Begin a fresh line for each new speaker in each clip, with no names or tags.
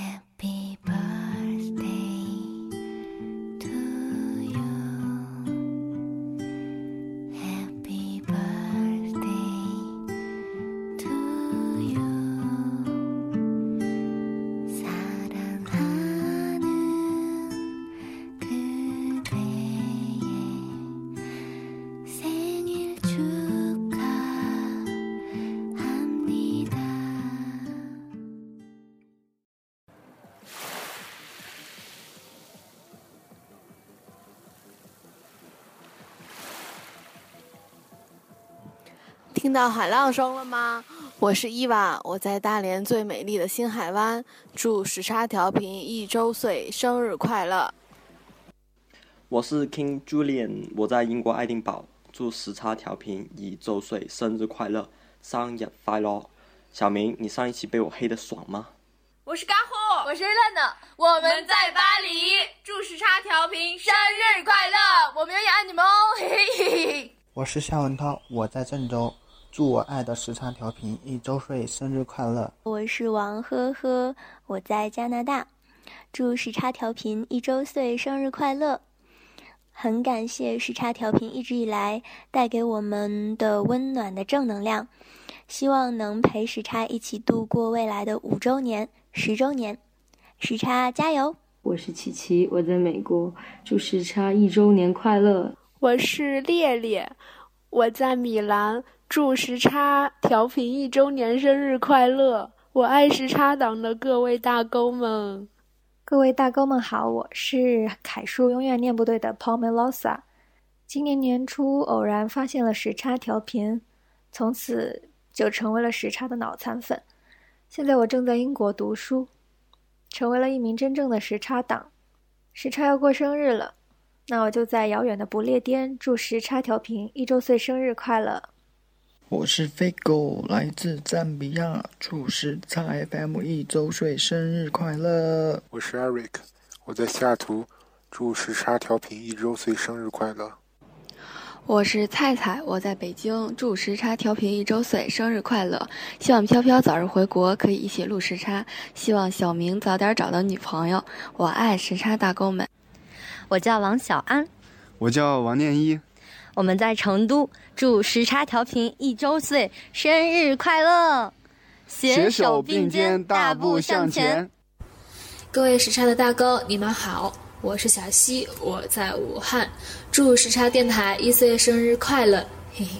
え听到海浪声了吗？我是伊娃，我在大连最美丽的星海湾，祝时差调频一周岁生日快乐。
我是 King Julian，我在英国爱丁堡，祝时差调频一周岁生日快乐，生日快乐。小明，你上一期被我黑的爽吗？
我是嘎货，
我是乐乐，
我们在巴黎，祝时差调频生日快乐，我们永远爱你们哦，嘿嘿嘿嘿。
我是夏文涛，我在郑州。祝我爱的时差调频一周岁生日快乐！
我是王呵呵，我在加拿大，祝时差调频一周岁生日快乐！很感谢时差调频一直以来带给我们的温暖的正能量，希望能陪时差一起度过未来的五周年、十周年。时差加油！
我是琪琪，我在美国，祝时差一周年快乐！
我是烈烈，我在米兰。祝时差调频一周年生日快乐！我爱时差党的各位大勾们，
各位大勾们好，我是楷叔，永远念不对的 Pomelosa。今年年初偶然发现了时差调频，从此就成为了时差的脑残粉。现在我正在英国读书，成为了一名真正的时差党。时差要过生日了，那我就在遥远的不列颠祝时差调频一周岁生日快乐！
我是飞狗，来自赞比亚，祝时差 FM 一周岁生日快乐！
我是 Eric，我在西雅图，祝时差调频一周岁生日快乐！
我是菜菜，我在北京，祝时差调频一周岁生日快乐！希望飘飘早日回国，可以一起录时差。希望小明早点找到女朋友。我爱时差大哥们。
我叫王小安，
我叫王念一。
我们在成都，祝时差调频一周岁生日快乐！
携手并肩，大步向前。
各位时差的大哥，你们好，我是小溪，我在武汉，祝时差电台一岁生日快乐！嘿嘿，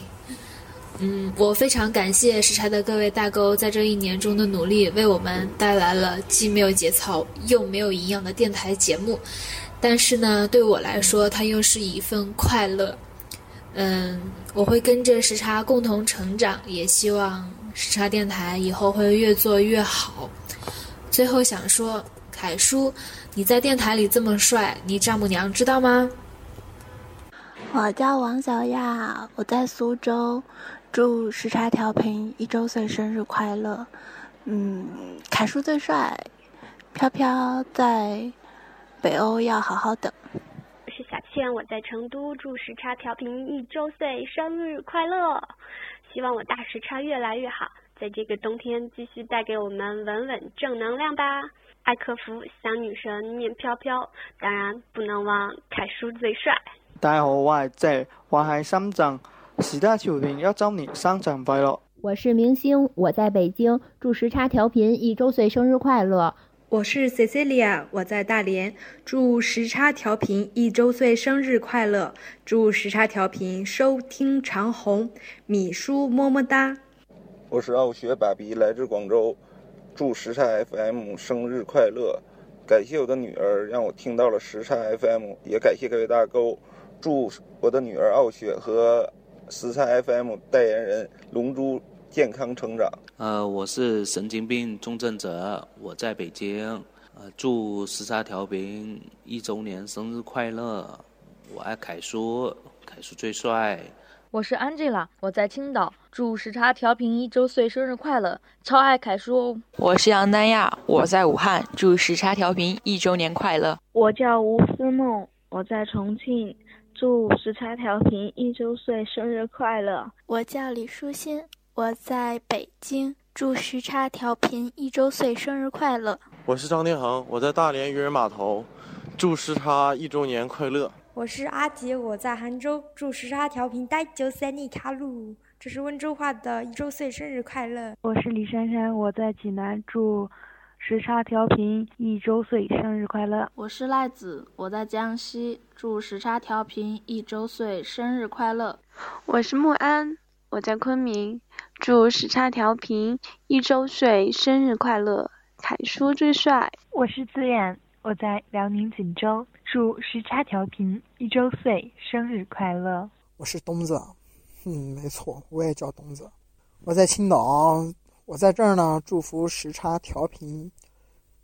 嗯，我非常感谢时差的各位大哥在这一年中的努力，为我们带来了既没有节操又没有营养的电台节目，但是呢，对我来说，它又是一份快乐。嗯，我会跟着时差共同成长，也希望时差电台以后会越做越好。最后想说，凯叔，你在电台里这么帅，你丈母娘知道吗？
我叫王小亚，我在苏州，祝时差调频一周岁生日快乐。嗯，凯叔最帅，飘飘在北欧要好好等。
天，我在成都，祝时差调频一周岁生日快乐！希望我大时差越来越好，在这个冬天继续带给我们稳稳正能量吧！爱客服小女神念飘飘，当然不能忘凯叔最帅。
大家好，我係 J，，我喺深圳，时差調頻一周年生日快乐！
我是明星，我在北京，祝时差调频一周岁生日快樂！
我是 Cecilia，我在大连，祝时差调频一周岁生日快乐！祝时差调频收听长虹，米叔么么哒！
我是傲雪爸比，来自广州，祝时差 FM 生日快乐！感谢我的女儿让我听到了时差 FM，也感谢各位大哥，祝我的女儿傲雪和时差 FM 代言人龙珠。健康成长。
呃，我是神经病重症者，我在北京。呃，祝时差调频一周年生日快乐！我爱凯叔，凯叔最帅。
我是 Angela，我在青岛，祝时差调频一周岁生日快乐！超爱凯叔哦。
我是杨丹亚，我在武汉，祝时差调频一周年快乐！
我叫吴思梦，我在重庆，祝时差调频一周岁生日快乐！
我叫李舒心。我在北京，
祝时差调频一周岁生日快乐！
我是张天恒，我在大连渔人码头，祝时差一周年快乐！
我是阿杰，我在杭州，祝时差调频带九三尼卡路，这是温州话的一周岁生日快乐！
我是李珊珊，我在济南，祝时差调频一周岁生日快乐！
我是赖子，我在江西，祝时差调频一周岁生日快乐！
我是木安，我在昆明，祝时差调频一周岁生日快乐！凯叔最帅！
我是自然，我在辽宁锦州，祝时差调频一周岁生日快乐！
我是东子，嗯，没错，我也叫东子，我在青岛，我在这儿呢，祝福时差调频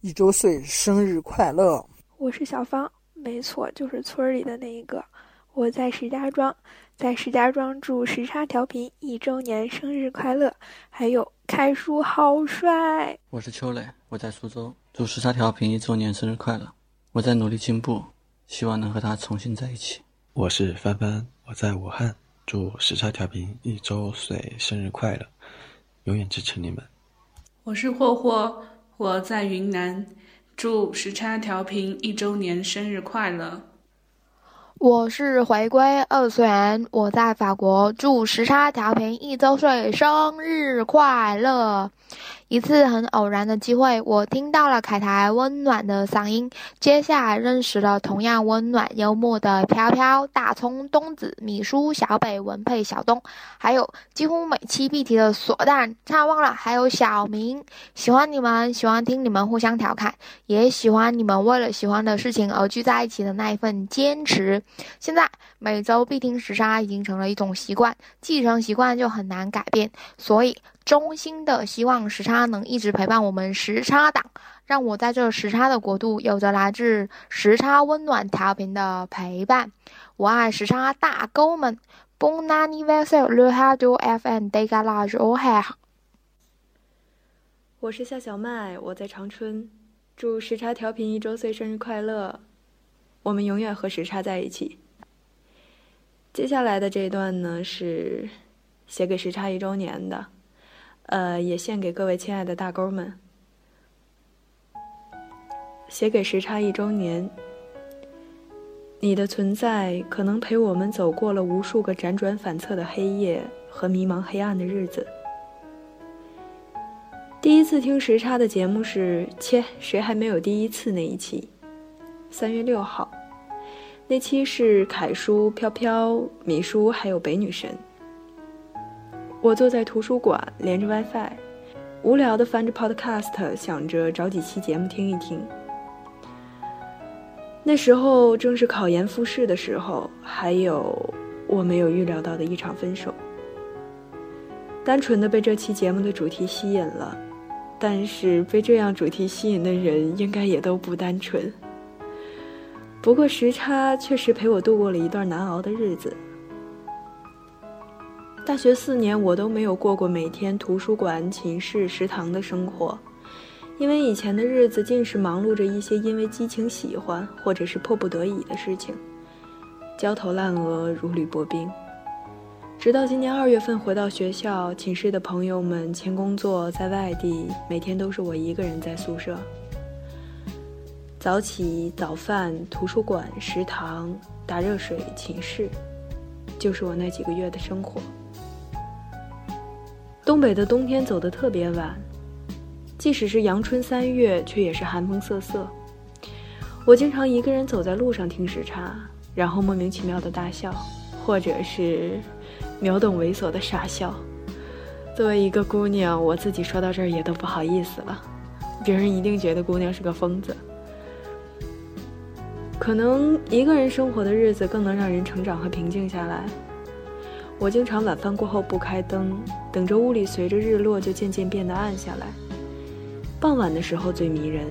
一周岁生日快乐！
我是小芳，没错，就是村里的那一个，我在石家庄，在石家庄祝时差调频一周年生日快乐！还有开叔好帅！
我是秋磊。我在苏州，祝时差调频一周年生日快乐！我在努力进步，希望能和他重新在一起。
我是帆帆，我在武汉，祝时差调频一周岁生日快乐，永远支持你们。
我是霍霍，我在云南，祝时差调频一周年生日快乐。
我是回归二次元，我在法国，祝时差调频一周岁生日快乐。一次很偶然的机会，我听到了凯台温暖的嗓音，接下来认识了同样温暖幽默的飘飘、大葱、东子、米叔、小北、文佩、小东，还有几乎每期必提的锁蛋，差忘了还有小明。喜欢你们，喜欢听你们互相调侃，也喜欢你们为了喜欢的事情而聚在一起的那一份坚持。现在每周必听时差已经成了一种习惯，继承习惯就很难改变，所以。衷心的希望时差能一直陪伴我们时差党，让我在这时差的国度有着来自时差温暖调频的陪伴。我爱时差大哥们！Bon anniversaire le radio FM de garage
我是夏小麦，我在长春，祝时差调频一周岁生日快乐！我们永远和时差在一起。接下来的这一段呢，是写给时差一周年的。呃，也献给各位亲爱的大勾们，写给时差一周年。你的存在可能陪我们走过了无数个辗转反侧的黑夜和迷茫黑暗的日子。第一次听时差的节目是“切，谁还没有第一次”那一期，三月六号，那期是凯叔、飘飘、米叔还有北女神。我坐在图书馆，连着 WiFi，无聊的翻着 Podcast，想着找几期节目听一听。那时候正是考研复试的时候，还有我没有预料到的一场分手。单纯的被这期节目的主题吸引了，但是被这样主题吸引的人应该也都不单纯。不过时差确实陪我度过了一段难熬的日子。大学四年，我都没有过过每天图书馆、寝室、食堂的生活，因为以前的日子尽是忙碌着一些因为激情喜欢或者是迫不得已的事情，焦头烂额，如履薄冰。直到今年二月份回到学校，寝室的朋友们签工作在外地，每天都是我一个人在宿舍。早起、早饭、图书馆、食堂、打热水、寝室，就是我那几个月的生活。东北的冬天走得特别晚，即使是阳春三月，却也是寒风瑟瑟。我经常一个人走在路上听时差，然后莫名其妙的大笑，或者是秒懂猥琐的傻笑。作为一个姑娘，我自己说到这儿也都不好意思了，别人一定觉得姑娘是个疯子。可能一个人生活的日子更能让人成长和平静下来。我经常晚饭过后不开灯，等着屋里随着日落就渐渐变得暗下来。傍晚的时候最迷人，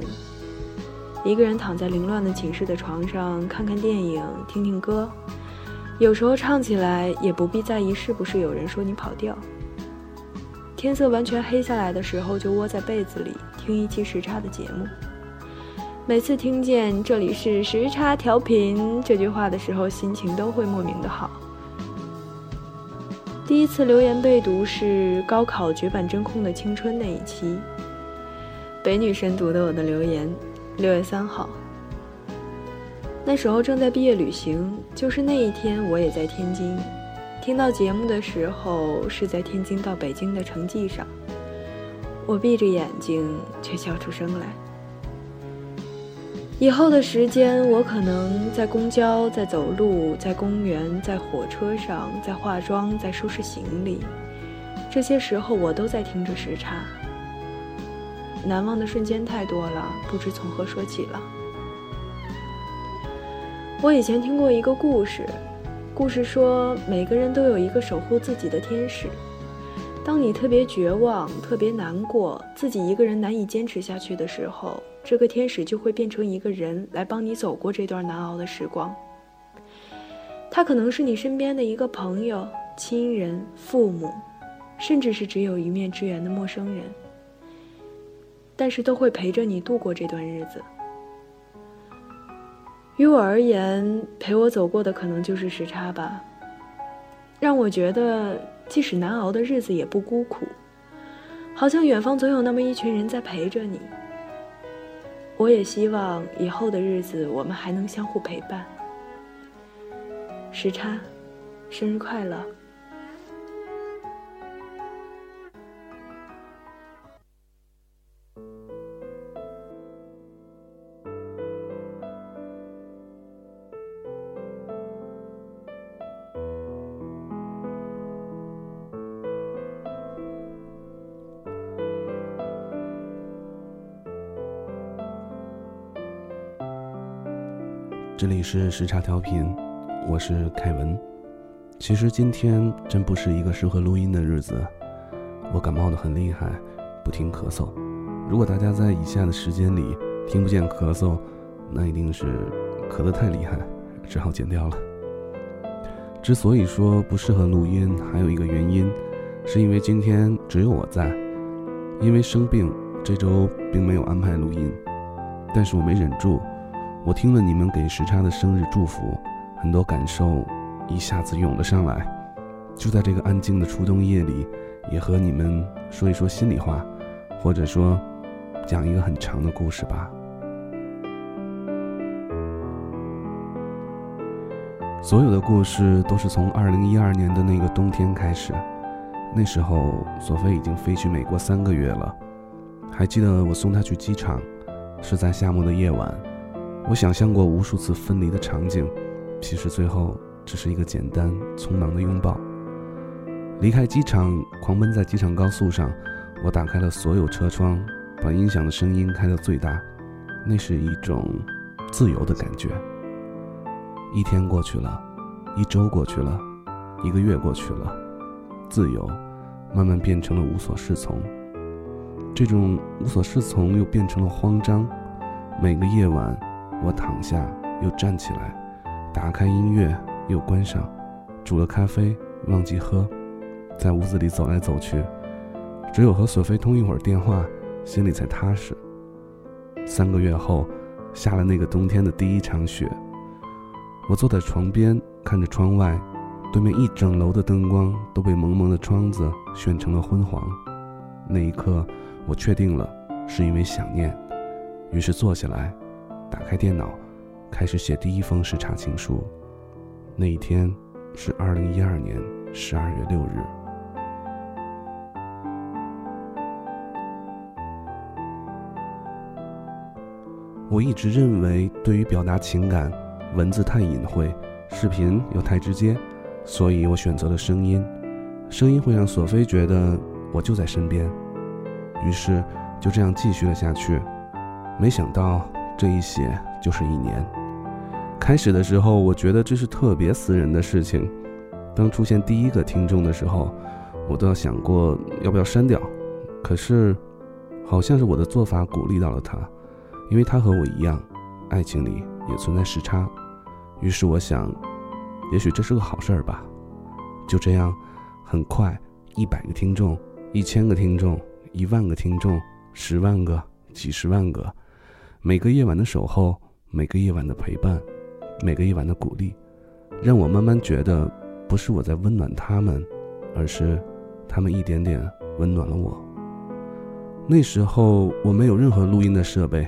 一个人躺在凌乱的寝室的床上，看看电影，听听歌，有时候唱起来也不必在意是不是有人说你跑调。天色完全黑下来的时候，就窝在被子里听一期时差的节目。每次听见这里是时差调频这句话的时候，心情都会莫名的好。第一次留言被读是高考绝版真空的青春那一期，北女神读的我的留言，六月三号。那时候正在毕业旅行，就是那一天我也在天津。听到节目的时候是在天津到北京的城际上，我闭着眼睛却笑出声来。以后的时间，我可能在公交，在走路，在公园，在火车上，在化妆，在收拾行李。这些时候，我都在听着时差。难忘的瞬间太多了，不知从何说起了。我以前听过一个故事，故事说每个人都有一个守护自己的天使。当你特别绝望、特别难过，自己一个人难以坚持下去的时候。这个天使就会变成一个人来帮你走过这段难熬的时光。他可能是你身边的一个朋友、亲人、父母，甚至是只有一面之缘的陌生人，但是都会陪着你度过这段日子。于我而言，陪我走过的可能就是时差吧，让我觉得即使难熬的日子也不孤苦，好像远方总有那么一群人在陪着你。我也希望以后的日子，我们还能相互陪伴。时差，生日快乐！
是时差调频，我是凯文。其实今天真不是一个适合录音的日子，我感冒的很厉害，不停咳嗽。如果大家在以下的时间里听不见咳嗽，那一定是咳得太厉害，只好剪掉了。之所以说不适合录音，还有一个原因，是因为今天只有我在，因为生病，这周并没有安排录音，但是我没忍住。我听了你们给时差的生日祝福，很多感受一下子涌了上来。就在这个安静的初冬夜里，也和你们说一说心里话，或者说讲一个很长的故事吧。所有的故事都是从二零一二年的那个冬天开始，那时候索菲已经飞去美国三个月了。还记得我送她去机场，是在夏末的夜晚。我想象过无数次分离的场景，其实最后只是一个简单匆忙的拥抱。离开机场，狂奔在机场高速上，我打开了所有车窗，把音响的声音开到最大，那是一种自由的感觉。一天过去了，一周过去了，一个月过去了，自由慢慢变成了无所适从，这种无所适从又变成了慌张。每个夜晚。我躺下，又站起来，打开音乐，又关上，煮了咖啡，忘记喝，在屋子里走来走去，只有和索菲通一会儿电话，心里才踏实。三个月后，下了那个冬天的第一场雪。我坐在床边，看着窗外，对面一整楼的灯光都被蒙蒙的窗子炫成了昏黄。那一刻，我确定了，是因为想念，于是坐下来。打开电脑，开始写第一封时差情书。那一天是二零一二年十二月六日。我一直认为，对于表达情感，文字太隐晦，视频又太直接，所以我选择了声音。声音会让索菲觉得我就在身边。于是就这样继续了下去。没想到。这一写就是一年。开始的时候，我觉得这是特别私人的事情。当出现第一个听众的时候，我都要想过要不要删掉。可是，好像是我的做法鼓励到了他，因为他和我一样，爱情里也存在时差。于是我想，也许这是个好事儿吧。就这样，很快，一百个听众，一千个听众，一万个听众，十万个，几十万个。每个夜晚的守候，每个夜晚的陪伴，每个夜晚的鼓励，让我慢慢觉得，不是我在温暖他们，而是他们一点点温暖了我。那时候我没有任何录音的设备，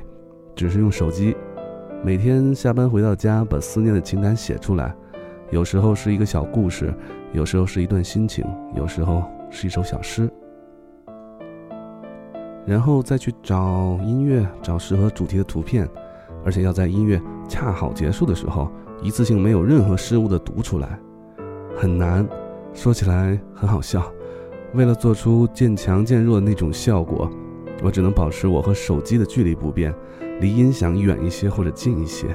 只是用手机，每天下班回到家，把思念的情感写出来。有时候是一个小故事，有时候是一段心情，有时候是一首小诗。然后再去找音乐，找适合主题的图片，而且要在音乐恰好结束的时候，一次性没有任何失误的读出来，很难，说起来很好笑。为了做出渐强渐弱的那种效果，我只能保持我和手机的距离不变，离音响远一些或者近一些。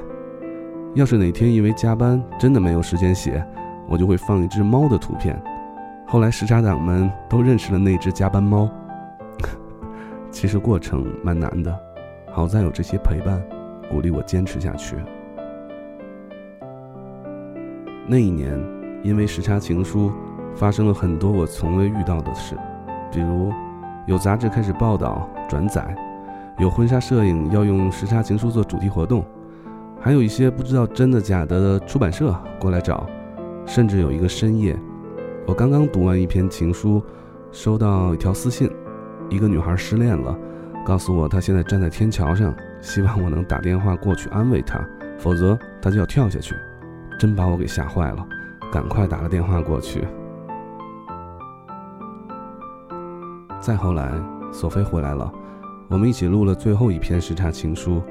要是哪天因为加班真的没有时间写，我就会放一只猫的图片。后来时差党们都认识了那只加班猫。其实过程蛮难的，好在有这些陪伴，鼓励我坚持下去。那一年，因为时差情书，发生了很多我从未遇到的事，比如有杂志开始报道转载，有婚纱摄影要用时差情书做主题活动，还有一些不知道真的假的出版社过来找，甚至有一个深夜，我刚刚读完一篇情书，收到一条私信。一个女孩失恋了，告诉我她现在站在天桥上，希望我能打电话过去安慰她，否则她就要跳下去。真把我给吓坏了，赶快打了电话过去。再后来，索菲回来了，我们一起录了最后一篇时差情书。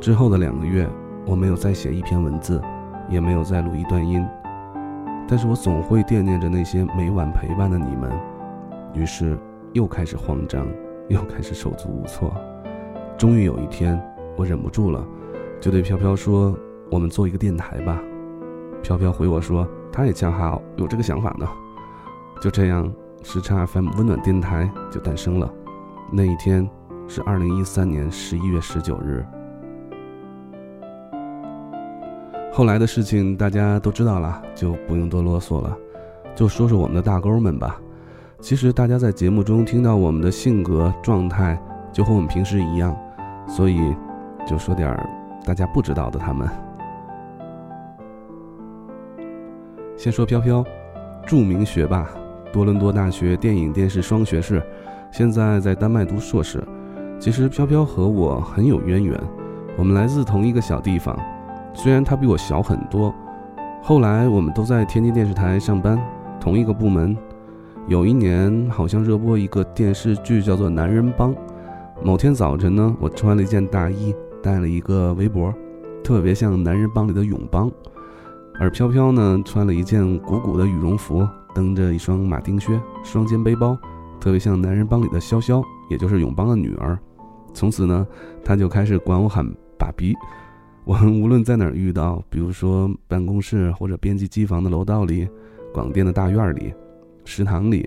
之后的两个月，我没有再写一篇文字，也没有再录一段音，但是我总会惦念着那些每晚陪伴的你们。于是。又开始慌张，又开始手足无措。终于有一天，我忍不住了，就对飘飘说：“我们做一个电台吧。”飘飘回我说：“他也恰好有这个想法呢。”就这样，时差 FM 温暖电台就诞生了。那一天是二零一三年十一月十九日。后来的事情大家都知道了，就不用多啰嗦了，就说说我们的大钩们吧。其实大家在节目中听到我们的性格状态，就和我们平时一样，所以就说点儿大家不知道的。他们先说飘飘，著名学霸，多伦多大学电影电视双学士，现在在丹麦读硕士。其实飘飘和我很有渊源，我们来自同一个小地方，虽然他比我小很多。后来我们都在天津电视台上班，同一个部门。有一年，好像热播一个电视剧，叫做《男人帮》。某天早晨呢，我穿了一件大衣，戴了一个围脖，特别像《男人帮》里的永邦。而飘飘呢，穿了一件鼓鼓的羽绒服，蹬着一双马丁靴，双肩背包，特别像《男人帮》里的潇潇，也就是永邦的女儿。从此呢，他就开始管我喊爸比。我们无论在哪儿遇到，比如说办公室或者编辑机房的楼道里，广电的大院里。食堂里，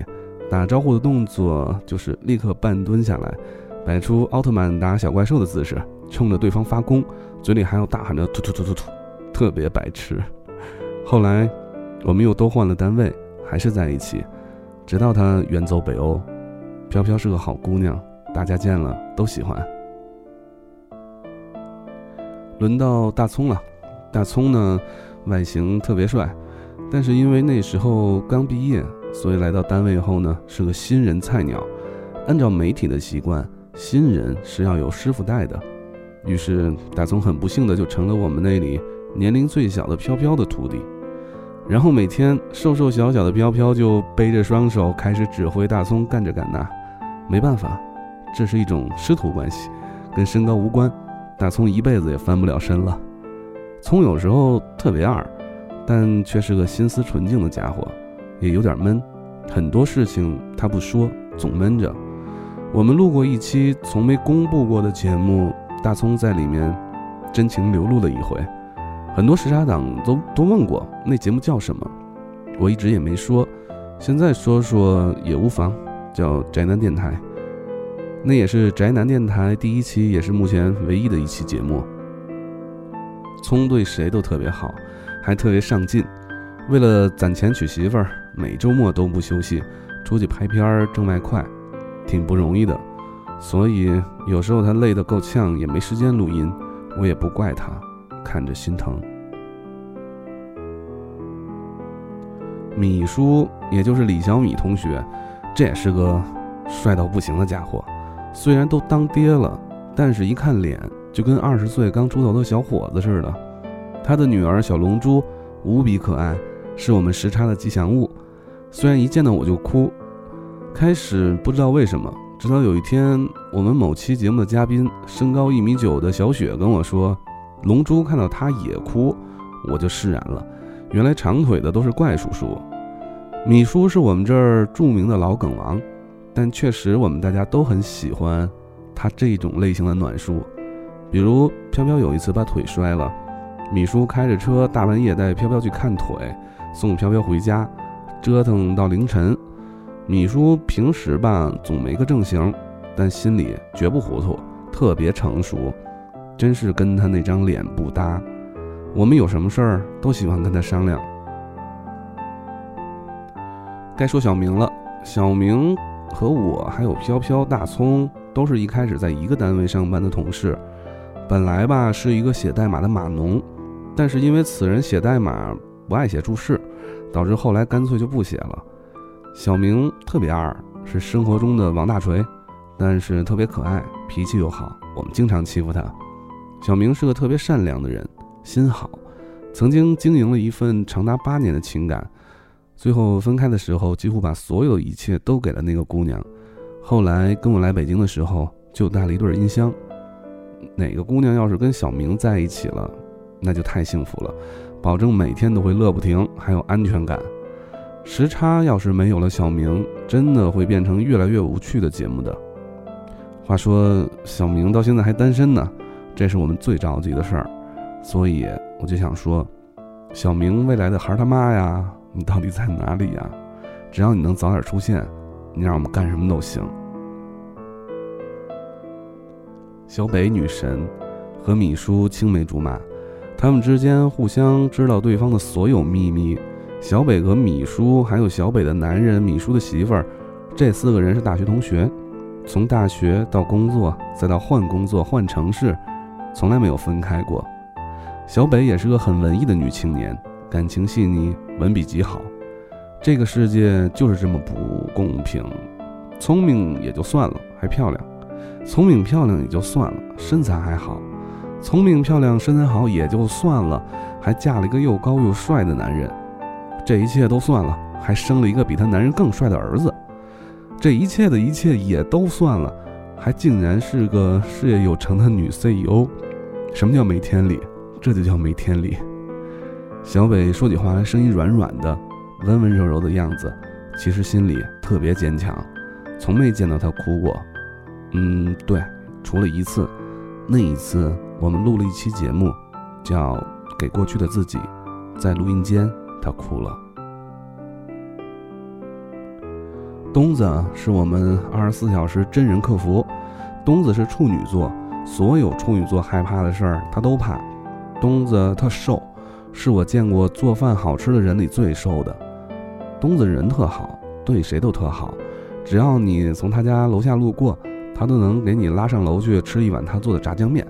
打招呼的动作就是立刻半蹲下来，摆出奥特曼打小怪兽的姿势，冲着对方发功，嘴里还要大喊着“突突突突突”，特别白痴。后来，我们又都换了单位，还是在一起，直到他远走北欧。飘飘是个好姑娘，大家见了都喜欢。轮到大葱了，大葱呢，外形特别帅，但是因为那时候刚毕业。所以来到单位后呢，是个新人菜鸟。按照媒体的习惯，新人是要有师傅带的。于是大葱很不幸的就成了我们那里年龄最小的飘飘的徒弟。然后每天瘦瘦小小的飘飘就背着双手开始指挥大葱干这干那。没办法，这是一种师徒关系，跟身高无关。大葱一辈子也翻不了身了。葱有时候特别二，但却是个心思纯净的家伙。也有点闷，很多事情他不说，总闷着。我们录过一期从没公布过的节目，大葱在里面真情流露了一回。很多时差党都都问过那节目叫什么，我一直也没说，现在说说也无妨，叫宅男电台。那也是宅男电台第一期，也是目前唯一的一期节目。葱对谁都特别好，还特别上进，为了攒钱娶媳妇儿。每周末都不休息，出去拍片儿挣外快，挺不容易的。所以有时候他累得够呛，也没时间录音，我也不怪他，看着心疼。米叔，也就是李小米同学，这也是个帅到不行的家伙。虽然都当爹了，但是一看脸就跟二十岁刚出头的小伙子似的。他的女儿小龙珠无比可爱，是我们时差的吉祥物。虽然一见到我就哭，开始不知道为什么，直到有一天，我们某期节目的嘉宾身高一米九的小雪跟我说，龙珠看到他也哭，我就释然了。原来长腿的都是怪叔叔，米叔是我们这儿著名的老梗王，但确实我们大家都很喜欢他这种类型的暖叔。比如飘飘有一次把腿摔了，米叔开着车大半夜带飘飘去看腿，送飘飘回家，折腾到凌晨。米叔平时吧总没个正形，但心里绝不糊涂，特别成熟，真是跟他那张脸不搭。我们有什么事儿都喜欢跟他商量。该说小明了，小明和我还有飘飘、大葱都是一开始在一个单位上班的同事。本来吧是一个写代码的码农，但是因为此人写代码不爱写注释，导致后来干脆就不写了。小明特别二，是生活中的王大锤，但是特别可爱，脾气又好，我们经常欺负他。小明是个特别善良的人。心好，曾经经营了一份长达八年的情感，最后分开的时候，几乎把所有一切都给了那个姑娘。后来跟我来北京的时候，就带了一对音箱。哪个姑娘要是跟小明在一起了，那就太幸福了，保证每天都会乐不停，还有安全感。时差要是没有了小明，真的会变成越来越无趣的节目的。话说，小明到现在还单身呢，这是我们最着急的事儿。所以我就想说，小明未来的孩他妈呀，你到底在哪里呀？只要你能早点出现，你让我们干什么都行。小北女神和米叔青梅竹马，他们之间互相知道对方的所有秘密。小北和米叔还有小北的男人米叔的媳妇儿，这四个人是大学同学，从大学到工作，再到换工作换城市，从来没有分开过。小北也是个很文艺的女青年，感情细腻，文笔极好。这个世界就是这么不公平。聪明也就算了，还漂亮；聪明漂亮也就算了，身材还好；聪明漂亮身材好也就算了，还嫁了一个又高又帅的男人。这一切都算了，还生了一个比她男人更帅的儿子。这一切的一切也都算了，还竟然是个事业有成的女 CEO。什么叫没天理？这就叫没天理。小北说起话来声音软软的，温温柔柔的样子，其实心里特别坚强，从没见到他哭过。嗯，对，除了一次，那一次我们录了一期节目，叫《给过去的自己》，在录音间他哭了。东子是我们二十四小时真人客服，东子是处女座，所有处女座害怕的事儿他都怕。东子特瘦，是我见过做饭好吃的人里最瘦的。东子人特好，对谁都特好，只要你从他家楼下路过，他都能给你拉上楼去吃一碗他做的炸酱面。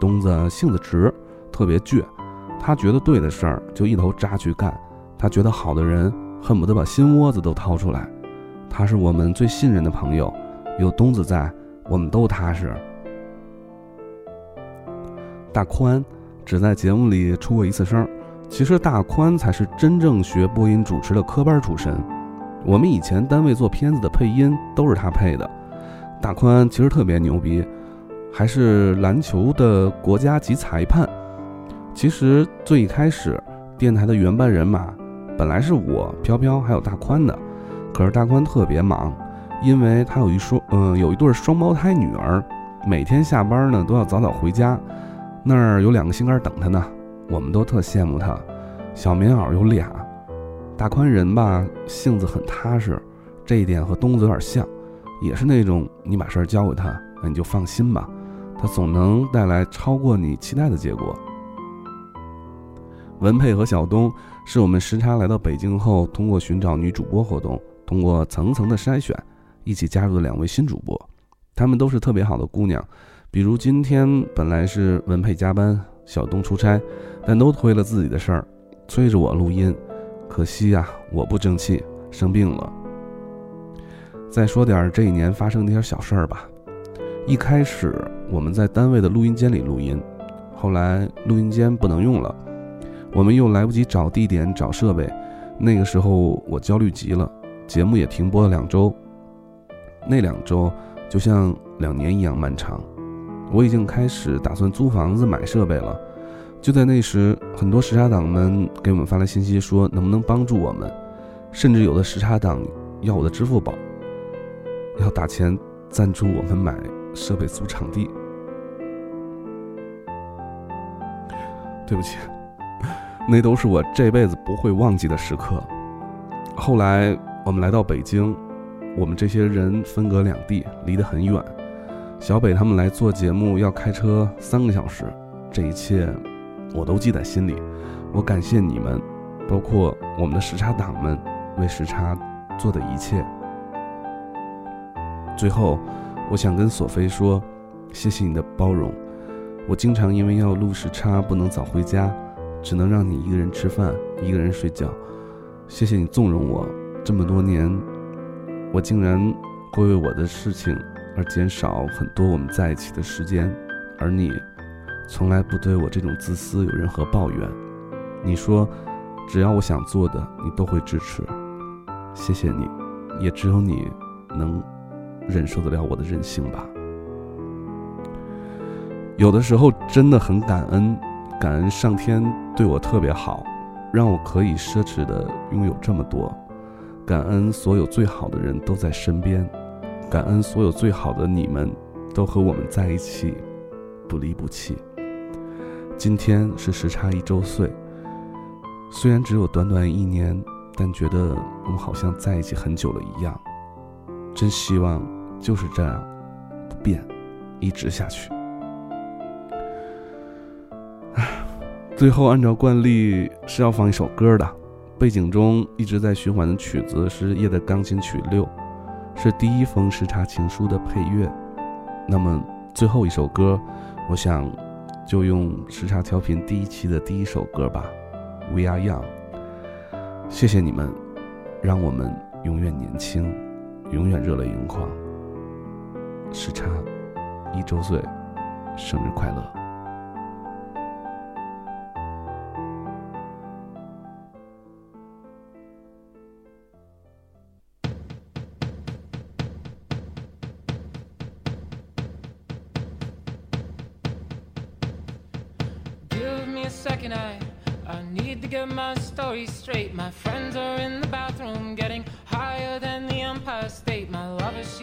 东子性子直，特别倔，他觉得对的事儿就一头扎去干，他觉得好的人恨不得把心窝子都掏出来。他是我们最信任的朋友，有东子在，我们都踏实。大宽。只在节目里出过一次声，其实大宽才是真正学播音主持的科班出身。我们以前单位做片子的配音都是他配的。大宽其实特别牛逼，还是篮球的国家级裁判。其实最开始电台的原班人马本来是我飘飘还有大宽的，可是大宽特别忙，因为他有一双嗯有一对双胞胎女儿，每天下班呢都要早早回家。那儿有两个心肝等他呢，我们都特羡慕他。小棉袄有俩，大宽人吧，性子很踏实，这一点和东子有点像，也是那种你把事儿交给他，那你就放心吧，他总能带来超过你期待的结果。文佩和小东是我们时差来到北京后，通过寻找女主播活动，通过层层的筛选，一起加入的两位新主播，她们都是特别好的姑娘。比如今天本来是文佩加班，小东出差，但都推了自己的事儿，催着我录音。可惜呀，我不争气，生病了。再说点这一年发生的一些小事儿吧。一开始我们在单位的录音间里录音，后来录音间不能用了，我们又来不及找地点、找设备。那个时候我焦虑极了，节目也停播了两周。那两周就像两年一样漫长。我已经开始打算租房子、买设备了。就在那时，很多时差党们给我们发来信息，说能不能帮助我们，甚至有的时差党要我的支付宝，要打钱赞助我们买设备、租场地。对不起，那都是我这辈子不会忘记的时刻。后来我们来到北京，我们这些人分隔两地，离得很远。小北他们来做节目要开车三个小时，这一切。我都记在心里，我感谢你们，包括我们的时差党们为时差做的一切。最后，我想跟索菲说，谢谢你的包容。我经常因为要录时差不能早回家，只能让你一个人吃饭，一个人睡觉。谢谢你纵容我这么多年，我竟然会为我的事情而减少很多我们在一起的时间，而你。从来不对我这种自私有任何抱怨。你说，只要我想做的，你都会支持。谢谢你，也只有你能忍受得了我的任性吧。有的时候真的很感恩，感恩上天对我特别好，让我可以奢侈的拥有这么多。感恩所有最好的人都在身边，感恩所有最好的你们都和我们在一起，不离不弃。今天是时差一周岁，虽然只有短短一年，但觉得我们好像在一起很久了一样。真希望就是这样，不变，一直下去。最后按照惯例是要放一首歌的，背景中一直在循环的曲子是夜的钢琴曲六，是第一封时差情书的配乐。那么最后一首歌，我想。就用时差调频第一期的第一首歌吧，We Are Young。谢谢你们，让我们永远年轻，永远热泪盈眶。时差一周岁，生日快乐！
straight. My friends are in the bathroom getting higher than the Empire State.